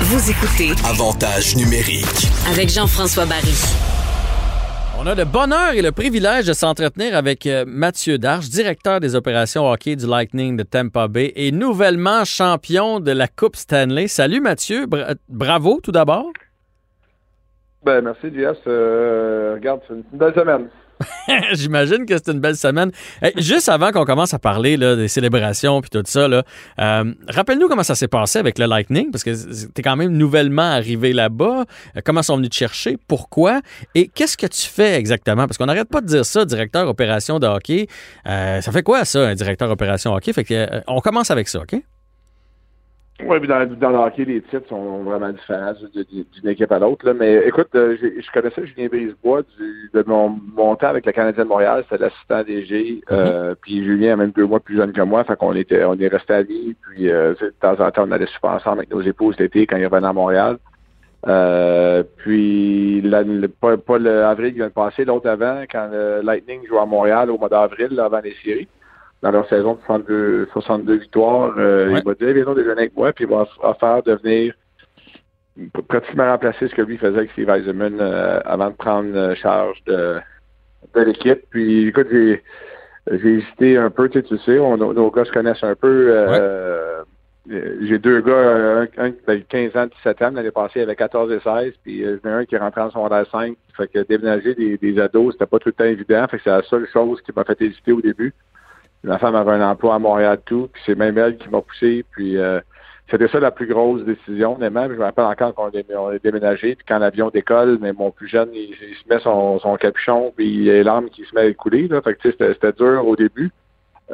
Vous écoutez Avantage numérique. avec Jean-François Barry. On a le bonheur et le privilège de s'entretenir avec euh, Mathieu Darche, directeur des opérations hockey du Lightning de Tampa Bay et nouvellement champion de la Coupe Stanley. Salut Mathieu, Bra- bravo tout d'abord. Ben, merci, JS. Euh, regarde, c'est une belle semaine. J'imagine que c'est une belle semaine. Juste avant qu'on commence à parler là, des célébrations puis tout ça, euh, rappelle-nous comment ça s'est passé avec le Lightning, parce que tu es quand même nouvellement arrivé là-bas. Euh, comment sont venus te chercher? Pourquoi? Et qu'est-ce que tu fais exactement? Parce qu'on n'arrête pas de dire ça, directeur opération de hockey. Euh, ça fait quoi ça, un directeur opération hockey? Fait que, on commence avec ça, OK? Oui, puis dans, dans le hockey, les titres sont vraiment différents d'une équipe à l'autre. Mais écoute, euh, je connaissais Julien Brisebois du, de mon, mon temps avec le Canadien de Montréal. C'était l'assistant DG. Euh, puis Julien est même deux mois plus jeune que moi. Fait qu'on était, on est resté amis. Puis euh, de temps en temps, on allait super ensemble avec nos épouses l'été quand ils revenaient à Montréal. Euh, puis la- le- pas, pas le avril qui vient de passer, l'autre avant, quand le Lightning jouait à Montréal au mois d'avril, avant les séries, dans leur saison de 62, 62 victoires, euh, Ouais. il m'a dit viens donc déjeuner avec moi, puis il va off- offert de venir pr- pratiquement remplacer ce que lui faisait avec Steve Eisenman euh, avant de prendre euh, charge de, de l'équipe. Puis écoute, j'ai j'ai hésité un peu, tu sais, tu sais, on- nos, gars se connaissent un peu. euh, J'ai deux gars, un, qui avait 15 ans, 17 ans, l'année passée, il avait 14 et 16, puis j'en ai un qui est rentré en secondaire 5. Fait que déménager des, des ados, c'était pas tout le temps évident. Fait que c'est la seule chose qui m'a fait hésiter au début. Ma femme avait un emploi à Montréal tout, puis c'est même elle qui m'a poussé. Puis euh, c'était ça la plus grosse décision, honnêtement. Je me rappelle encore qu'on est, on est déménagé, puis quand l'avion décolle, mais mon plus jeune, il, se met son, son capuchon, puis il y a les larmes qui se met à couler. Là. Fait que c'était dur au début.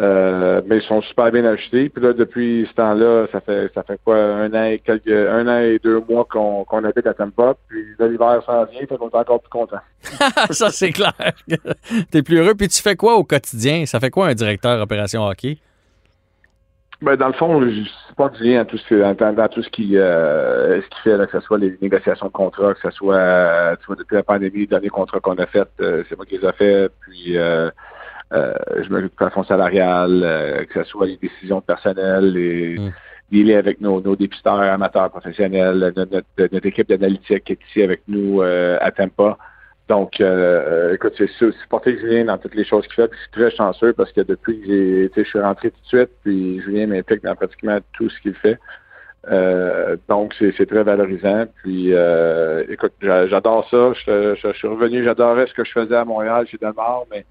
Euh, mais ils sont super bien achetés. Puis là, depuis ce temps-là, ça fait ça fait quoi, un an et quelques un an et deux mois qu'on qu'on habite à Tampa. Puis l'hiver s'en vient, fait qu'on est encore plus content. ça, c'est clair. T'es plus heureux. Puis tu fais quoi au quotidien? Ça fait quoi un directeur opération hockey? Ben, dans le fond, je suis pas du lien dans tout ce, dans, dans tout ce qui, euh, ce qui fait, là, que ce soit les négociations de contrats, que ce soit, euh, tu vois, depuis la pandémie, les derniers contrats qu'on a fait, euh, c'est moi qui les ai fait, puis euh, euh, je m'occupe du plafond salarial, euh, que ce soit les décisions personnelles, les, Mm. les liens avec nos, nos dépisteurs amateurs professionnels, notre, notre, équipe d'analytique qui est ici avec nous euh, à Tampa. Donc, euh, écoute, c'est porté Julien dans toutes les choses qu'il fait. Puis je suis très chanceux parce que depuis que je suis rentré tout de suite, puis Julien m'implique dans pratiquement tout ce qu'il fait. Euh, donc, c'est, très valorisant. Puis, euh, écoute, j'a- j'adore ça. Je, je- je suis revenu, j'adorais ce que je faisais à Montréal chez Delmar, mais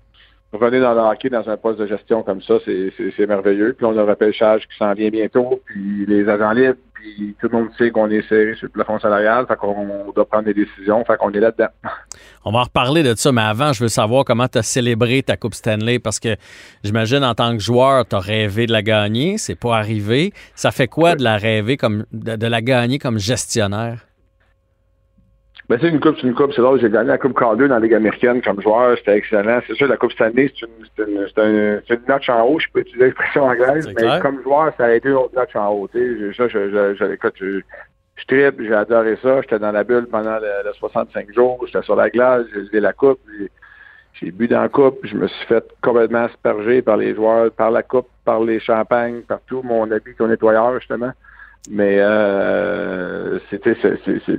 revenir dans le hockey dans un poste de gestion comme ça, c'est, c'est, c'est merveilleux. Puis on a le repêchage qui s'en vient bientôt, puis les agents libres, puis tout le monde sait qu'on est serré sur le plafond salarial, fait qu'on doit prendre des décisions, fait qu'on est là-dedans. On va en reparler de ça, mais avant, je veux savoir comment tu as célébré ta Coupe Stanley parce que j'imagine en tant que joueur, tu as rêvé de la gagner, c'est pas arrivé. Ça fait quoi de la rêver comme de, de la gagner comme gestionnaire? Ben, c'est une coupe, c'est une coupe. C'est drôle, j'ai gagné la Coupe Calder dans la Ligue américaine comme joueur. C'était excellent. C'est sûr, la Coupe Stanley, c'est une, c'est une, une notch en haut. Je peux utiliser l'expression anglaise, mais clair. comme joueur, ça a été une autre notch en haut. Tu sais, ça, je, je, je, écoute, je, je tripe, j'ai adoré ça. J'étais dans la bulle pendant le, le 65 jours. J'étais sur la glace, j'ai levé la coupe. J'ai, bu dans la coupe. Je me suis fait complètement asperger par les joueurs, par la coupe, par les champagnes, par tout mon habit au nettoyeur, justement. Mais euh, c'était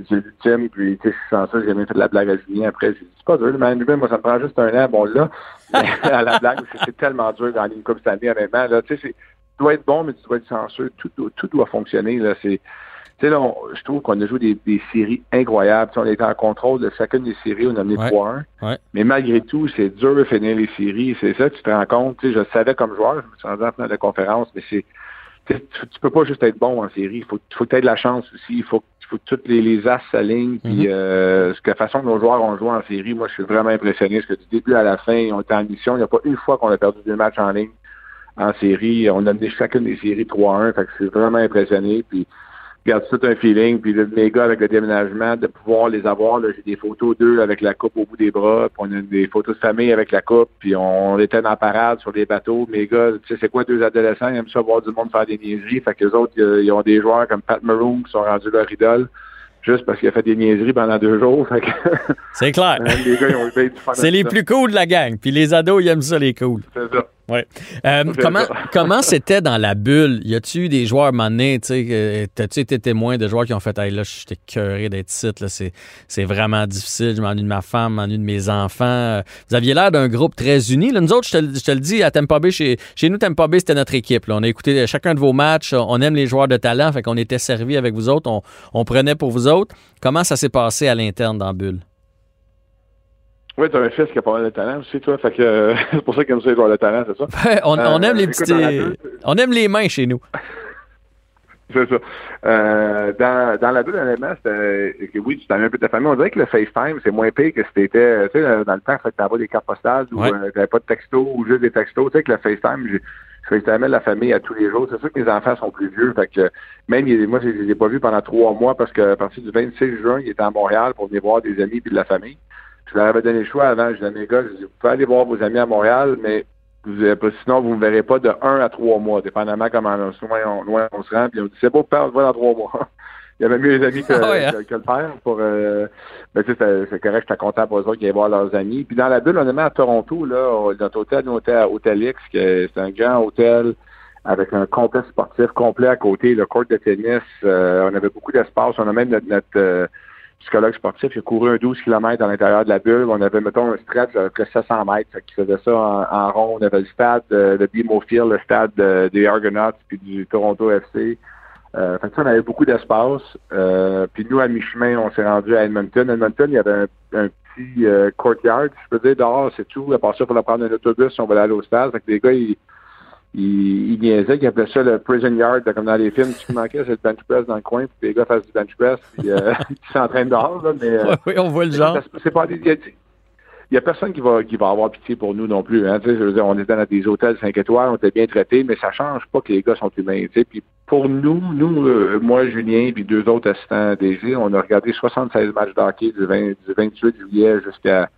l'ultime. Puis tu sais, sans ça, j'ai même fait de la blague à Julien après. J'ai dit, c'est pas dur, mais moi, ça me prend juste un an, bon là. À la blague, c'est, c'est tellement dur dans une coupe cette année, honnêtement. Là, tu sais, c'est, tu dois être bon, mais tu dois être chanceux. Tout, doit- tout doit fonctionner. Là, c'est, tu sais, là, on- je trouve qu'on a joué des, des séries incroyables. Tu sais, on était en contrôle de chacune des séries, on a mené Ouais. 3-1. Ouais. Mais malgré tout, c'est dur de finir les séries. C'est ça, tu te rends compte. Tu sais, je savais comme joueur, je me suis rendu en finale de conférence, mais c'est tu, peux pas juste être bon en série. Il faut, faut que tu de la chance aussi. Il faut, faut que toutes les, les as s'alignent. Puis, euh, ce que la façon que nos joueurs ont joué en série, moi, je suis vraiment impressionné. Parce que du début à la fin, on était en mission. Il n'y a pas une fois qu'on a perdu deux matchs en ligne en série. On a mené chacune des séries 3-1. Fait que je suis vraiment impressionné. Puis, garde tout un feeling. Puis là, mes gars avec le déménagement, de pouvoir les avoir, là, j'ai des photos d'eux avec la coupe au bout des bras, puis on a des photos de famille avec la coupe, puis on était dans la parade sur des bateaux. Mes gars, tu sais, c'est quoi deux adolescents, ils aiment ça voir du monde faire des niaiseries. Fait que les autres, ils ont des joueurs comme Pat Maroon qui sont rendus leur idole juste parce qu'il a fait des niaiseries pendant deux jours. C'est clair. C'est les plus cool de la gang. Puis les ados, ils aiment ça, les cool. C'est ça. Ouais. Euh, comment comment c'était dans la bulle? Y a-tu des joueurs à t'as-tu été témoin de joueurs qui ont fait Hey là, j'étais cœuré d'être là, c'est, vraiment difficile, je m'ennuie de ma femme, je m'ennuie de mes enfants. Vous aviez l'air d'un groupe très uni. Là, nous autres, je te, le dis, à Tampa Bay, chez, chez nous, Tampa Bay, c'était notre équipe. On a écouté chacun de vos matchs, on aime les joueurs de talent, fait qu'on était servis avec vous autres, on, on prenait pour vous autres. Comment ça s'est passé à l'interne dans la bulle? Oui, tu as un fils qui a pas mal de talent aussi, toi. Fait que c'est pour ça qu'il aime ça les joueurs de talent, c'est ça? on, on, aime les euh, petits. On aime les mains chez nous. c'est ça. Euh, dans, dans la bulle, honnêtement, c'était. Oui, tu t'avais un peu de ta famille. On dirait que le FaceTime, c'est moins pire que si t'étais. Tu sais, dans le temps, tu avais des cartes postales ou tu n'avais pas de texto ou juste des textos. Tu sais, que le FaceTime, je FaceTime la famille à tous les jours. C'est sûr que mes enfants sont plus vieux. Fait que même moi, je les ai pas vus pendant trois mois parce que à partir du 26 juin, ils étaient à Montréal pour venir voir des amis et de la famille. Je leur avais donné le choix avant. Je disais à mes gars, je dis, vous pouvez aller voir vos amis à Montréal, mais sinon, vous ne me verrez pas de un à trois mois, dépendamment comment loin on, loin on se rend. Puis on dit, c'est beau, père, on se voit dans trois mois. Il y avait mieux les amis que, ah hein? que, le père. Pour, euh, ben, tu sais, c'est correct, j'étais content pour eux autres qui allaient voir leurs amis. Puis dans la bulle, on est à Toronto, là, notre hôtel, notre hôtel, Hôtel X, c'est un grand hôtel avec un complexe sportif complet à côté, le court de tennis. Euh, on avait beaucoup d'espace. On a même notre, notre euh, psychologue sportif, a couru un 12 km à l'intérieur de la bulle. On avait, mettons, un stretch de 700 mètres, qui faisait ça en, rond. On avait le stade de, de Field, le stade des Argonauts, puis du Toronto FC. Euh, fait que ça, on avait beaucoup d'espace. Euh, puis nous, à mi-chemin, on s'est rendu à Edmonton. Edmonton, il y avait un, petit euh, courtyard, je peux dire, dehors, c'est tout. À part ça, il fallait prendre un autobus on voulait aller au stade. Fait que les gars, ils il, il niaisait, il appelait ça le prison yard, comme dans les films. Ce qui manquait, c'est le bench press dans le coin, puis les gars fassent du bench press, puis euh, ils s'entraînent dehors. Là, mais, euh, oui, on voit le genre. C'est pas il y, a, personne qui va qui va avoir pitié pour nous non plus. Hein, je veux dire, on était dans des hôtels 5 étoiles, on était bien traités, mais ça change pas que les gars sont humains. Puis pour nous, nous, euh, moi, Julien, puis deux autres assistants DG, on a regardé 76 matchs d'hockey du, 20, du 28 juillet jusqu'à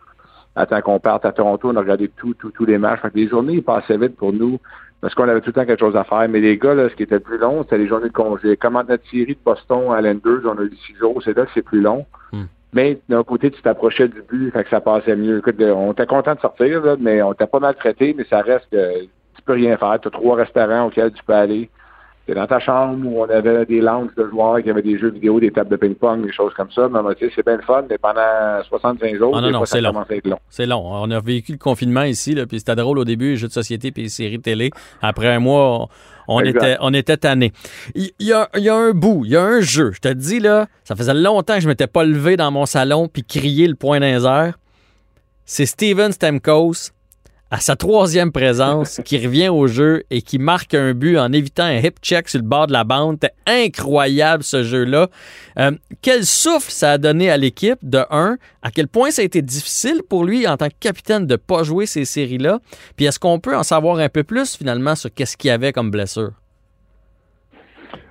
à temps qu'on parte à Toronto, on a regardé tous tout, tous les matchs. Fait que les journées ils passaient vite pour nous parce qu'on avait tout le temps quelque chose à faire. Mais les gars, là, ce qui était plus long, c'était les journées de congé. Comme notre série de Boston à l'Enders, on a eu six jours, c'est là que c'est plus long. Hmm. Mais d'un côté, tu t'approchais du but, fait que ça passait mieux. Écoute, on était content de sortir, là, mais on était pas mal traité, mais ça reste que tu peux rien faire. Tu as trois restaurants auxquels tu peux aller. C'était dans ta chambre où on avait des lounges de joueurs qui avaient des jeux vidéo, des tables de ping-pong, des choses comme ça. Mais c'est bien le fun, mais pendant 65 jours, ah, non, c'est long. C'est long. On a vécu le confinement ici, là, puis c'était drôle au début, les jeux de société puis les séries télé. Après un mois, on, était, on était tannés. Il y, a, y, a, un bout, il y a un jeu. Je te dis, là, ça faisait longtemps que je m'étais pas levé dans mon salon puis crié le point d'un C'est Steven Stamkos à sa troisième présence, qui revient au jeu et qui marque un but en évitant un hip check sur le bord de la bande. C'était incroyable ce jeu-là. Euh, quel souffle ça a donné à l'équipe, de un, à quel point ça a été difficile pour lui en tant que capitaine de ne pas jouer ces séries-là? Puis est-ce qu'on peut en savoir un peu plus finalement sur qu'est-ce qu'il y avait comme blessure?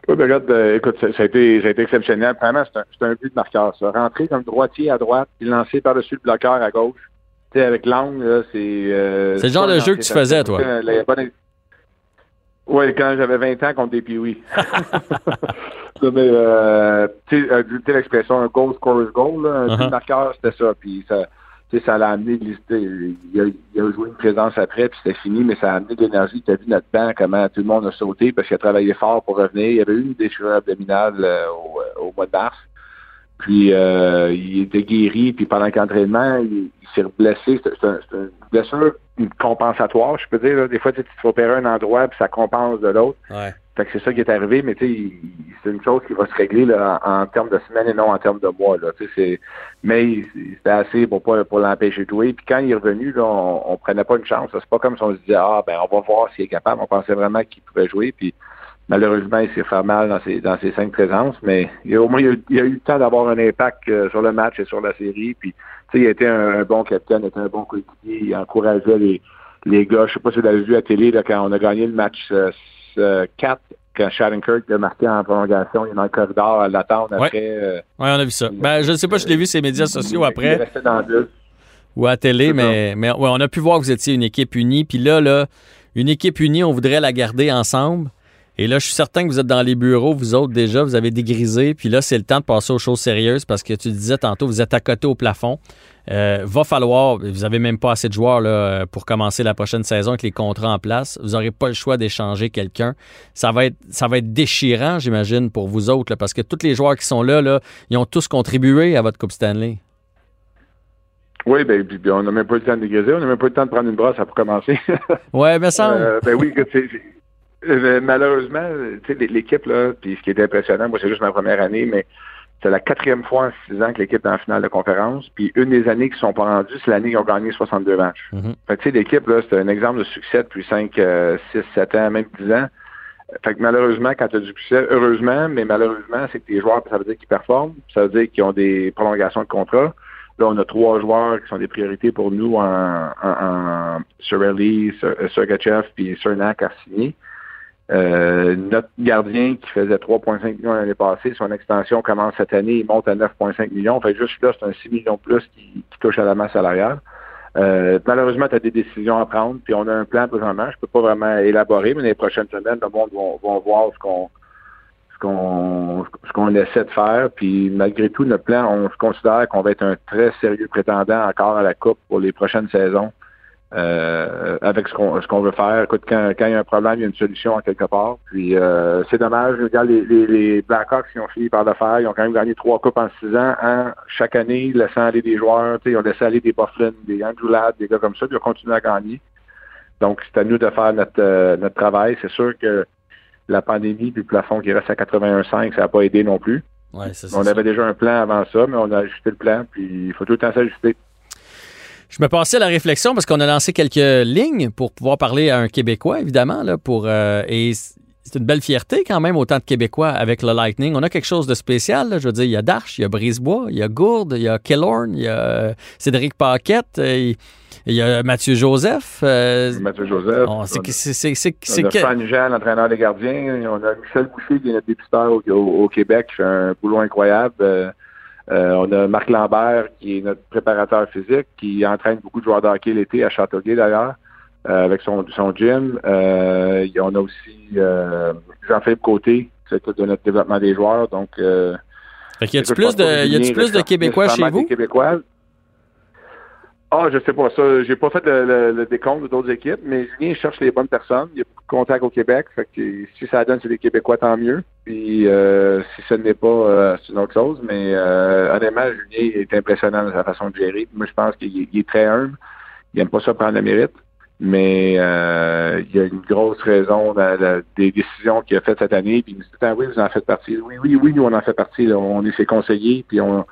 Oui, ben euh, écoute, ça, a été, été, exceptionnel. Vraiment, c'est un, un, but de marqueur, ça. Rentrer comme droitier à droite, puis lancer par-dessus le bloqueur à gauche avec l'angle, c'est. Euh, c'est le genre de jeu que tu faisais, toi. Oui, quand j'avais 20 ans contre des piouis. mais, euh, tu sais, euh, l'expression un goal scores goal, un uh-huh. marqueur, c'était ça. Puis ça, ça l'a amené, il a, il a joué une présence après, puis c'était fini, mais ça a amené de l'énergie. Tu as vu notre banc, comment tout le monde a sauté parce qu'il a travaillé fort pour revenir. Il y avait eu une déchirure abdominale au, au mois de mars. Puis euh, il était guéri, puis pendant l'entraînement, il, il s'est blessé. C'est une blessure compensatoire, je peux dire. Des fois, tu te fais opérer un endroit, puis ça compense de l'autre. Ouais. Fait que c'est ça qui est arrivé, mais tu sais, c'est une chose qui va se régler là, en, termes de semaines et non en termes de mois. Là, mais c'était assez pour pas pour l'empêcher de jouer. Puis quand il est revenu, là, on, on prenait pas une chance. C'est pas comme si on se disait Ah ben on va voir s'il est capable. On pensait vraiment qu'il pouvait jouer. Puis Malheureusement, il s'est fait mal dans ses, dans ses cinq présences, mais il, au moins, il a, eu le temps d'avoir un impact euh, sur le match et sur la série. Puis, il a été un, bon capitaine, il était un bon coéquipier, il encourageait les, les gars. Je sais pas si vous l'avez vu à télé là, quand on a gagné le match 4 euh, quand Shattenkirk l'a marqué en prolongation, il est dans le corridor à l'attendre Ouais. après. euh, Oui, on a vu ça. Ben, je ne sais pas, je l'ai vu sur les médias sociaux Il après resté dans le ou à télé, mais, mais ouais, on a pu voir que vous étiez une équipe unie. Puis là, là, une équipe unie, on voudrait la garder ensemble. Et là, je suis certain que vous êtes dans les bureaux, vous autres déjà, vous avez dégrisé. Puis là, c'est le temps de passer aux choses sérieuses parce que tu disais tantôt, vous êtes à côté au plafond. Euh, va falloir, vous n'avez même pas assez de joueurs là, pour commencer la prochaine saison avec les contrats en place. Vous n'aurez pas le choix d'échanger quelqu'un. Ça va être, ça va être déchirant, j'imagine, pour vous autres, là, parce que tous les joueurs qui sont là, là, ils ont tous contribué à votre Coupe Stanley. Oui, ben, puis, puis on n'a même pas eu le temps de dégriser, on n'a même pas eu le temps de prendre une brosse pour commencer. Ouais, mais ça. Euh, ben oui, c'est- euh, malheureusement, tu sais, l'équipe, là, puis ce qui est impressionnant, moi, c'est juste ma première année, mais c'est la quatrième fois en six ans que l'équipe est en finale de conférence. Puis une des années qui ne sont pas rendues, c'est l'année qu'ils ont gagné 62 matchs. Fait que, tu sais, l'équipe, là, c'est un exemple de succès depuis 5, 6, 7 ans, même 10 ans. Fait que malheureusement, quand tu as du succès, heureusement, mais malheureusement, c'est que tes joueurs, ça veut dire qu'ils performent, ça veut dire qu'ils ont des prolongations de contrat. Là, on a trois joueurs qui sont des priorités pour nous en, en, en Sorelli, Ser- Sergachev puis Cernak à signer. Euh, notre gardien qui faisait 3,5 millions l'année passée, son extension commence cette année, il monte à 9,5 millions. Fait que juste là, c'est un 6 millions de plus qui, qui touche à la masse salariale. Euh, malheureusement, tu as des décisions à prendre, puis on a un plan présentement. Je peux pas vraiment élaborer, mais les prochaines semaines, le monde va, va voir ce qu'on ce qu'on ce qu'on essaie de faire. Puis malgré tout, notre plan, on se considère qu'on va être un très sérieux prétendant encore à la Coupe pour les prochaines saisons. Euh, avec ce qu'on ce qu'on veut faire. Écoute, quand, quand il y a un problème, il y a une solution en quelque part. Puis euh, c'est dommage. Regarde, les, les, les Blackhawks qui ont fini par le faire, ils ont quand même gagné trois coupes en six ans, hein, chaque année, laissant aller des joueurs. tu sais, Ils ont laissé aller des Bufflin, des Andrew Ladd, des gars comme ça, puis ils ont continué à gagner. Donc, c'est à nous de faire notre, euh, notre travail. C'est sûr que la pandémie puis le plafond qui reste à 81,5, ça n'a pas aidé non plus. Ouais, ça, On ça. avait déjà un plan avant ça, mais on a ajusté le plan, puis il faut tout le temps s'ajuster. Je me passais à la réflexion parce qu'on a lancé quelques lignes pour pouvoir parler à un Québécois, évidemment, là, pour, euh, et c'est une belle fierté quand même, autant de Québécois avec le Lightning. On a quelque chose de spécial. là. Je veux dire, il y a Darche, il y a Brisebois, il y a Gourde, il y a Killorn, il y a euh, Cédric Paquette, euh, il il y a Mathieu Joseph. euh, Mathieu Joseph. on- c'est- c'est- c'est- c'est- On c'est a que- Jean, l'entraîneur des gardiens. On a Michel Boucher, qui est notre dépisteur au, au- au Québec, qui fait un boulot incroyable. Euh, on a Marc Lambert, qui est notre préparateur physique, qui entraîne beaucoup de joueurs de hockey l'été à Châteauguay, d'ailleurs, euh, avec son, son gym. Euh, y- on a aussi euh, Jean-Philippe Côté, qui s'occupe de notre développement des joueurs. Donc, euh, Fait y a-tu plus de, y Julien plus de Québécois chez vous? Ah, je sais pas ça. J'ai pas fait le, le- le décompte d'autres équipes, mais Julien cherche les bonnes personnes. Il y a contacts au Québec. Fait que si ça donne c'est des Québécois, tant mieux. Puis euh, si ce n'est pas, euh, c'est une autre chose. Mais euh, honnêtement, Julien est impressionnant dans sa façon de gérer. Moi, je pense qu'il est- très humble. Il aime pas ça prendre le mérite. Mais euh, il y a une grosse raison dans des décisions qu'il a faites cette année. Puis il nous dit, Ah oui, vous en faites partie. Oui, oui, oui, nous, on en fait partie. On est ses conseillers. Puis on,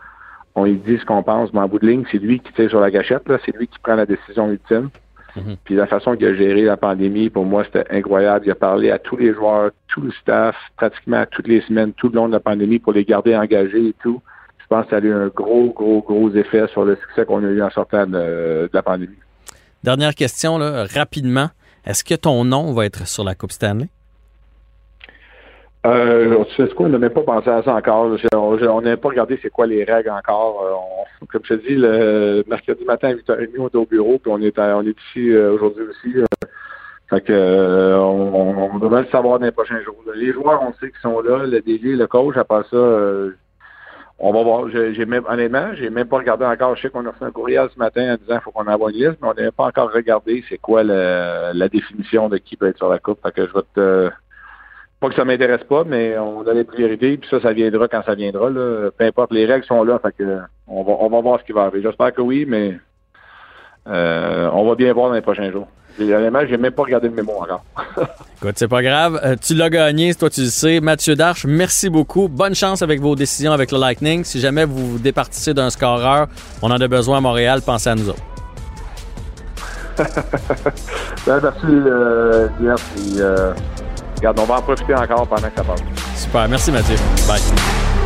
on lui dit ce qu'on pense, mais en bout de ligne, c'est lui qui tire sur la gâchette, là, c'est lui qui prend la décision ultime. Mhm. Puis la façon qu'il a géré la pandémie, pour moi, c'était incroyable. Il a parlé à tous les joueurs, tout le staff, pratiquement toutes les semaines, tout le long de la pandémie pour les garder engagés et tout. Je pense que ça a eu un gros, gros, gros effet sur le succès qu'on a eu en sortant de, de la pandémie. Dernière question, là, rapidement. Est-ce que ton nom va être sur la Coupe Stanley? Euh, tu sais quoi, on n'a même pas pensé à ça encore. On n'a pas regardé c'est quoi les règles encore. Euh, comme je te dis, le mercredi matin à 8h30, on est au bureau, puis on est, on est ici euh, aujourd'hui aussi. euh. fait que on, devrait le savoir dans les prochains jours. Les joueurs, on sait qu'ils sont là, le DG, le coach, part ça, on va voir. J'ai même, honnêtement, j'ai même pas regardé encore. Je sais qu'on a reçu un courriel ce matin en disant qu'il faut qu'on envoie une liste, mais on n'a pas encore regardé c'est quoi la définition de qui peut être sur la coupe. Fait que je vais te pas que ça m'intéresse pas, mais on a les priorités, puis ça, ça viendra quand ça viendra. Là. Peu importe, les règles sont là, fait que on va, on va voir ce qui va arriver. J'espère que oui, mais euh, on va bien voir dans les prochains jours. Honnêtement, j'ai même pas regardé le mémo encore. Écoute, c'est pas grave. Euh, tu l'as gagné, toi tu le sais. Mathieu Darche, merci beaucoup. Bonne chance avec vos décisions avec le Lightning. Si jamais vous vous départissez d'un scoreur, on en a besoin à Montréal, pensez à nous autres. Ben, merci, euh, euh, regarde, on va en profiter encore pendant que ça passe. Super, merci Mathieu. Bye.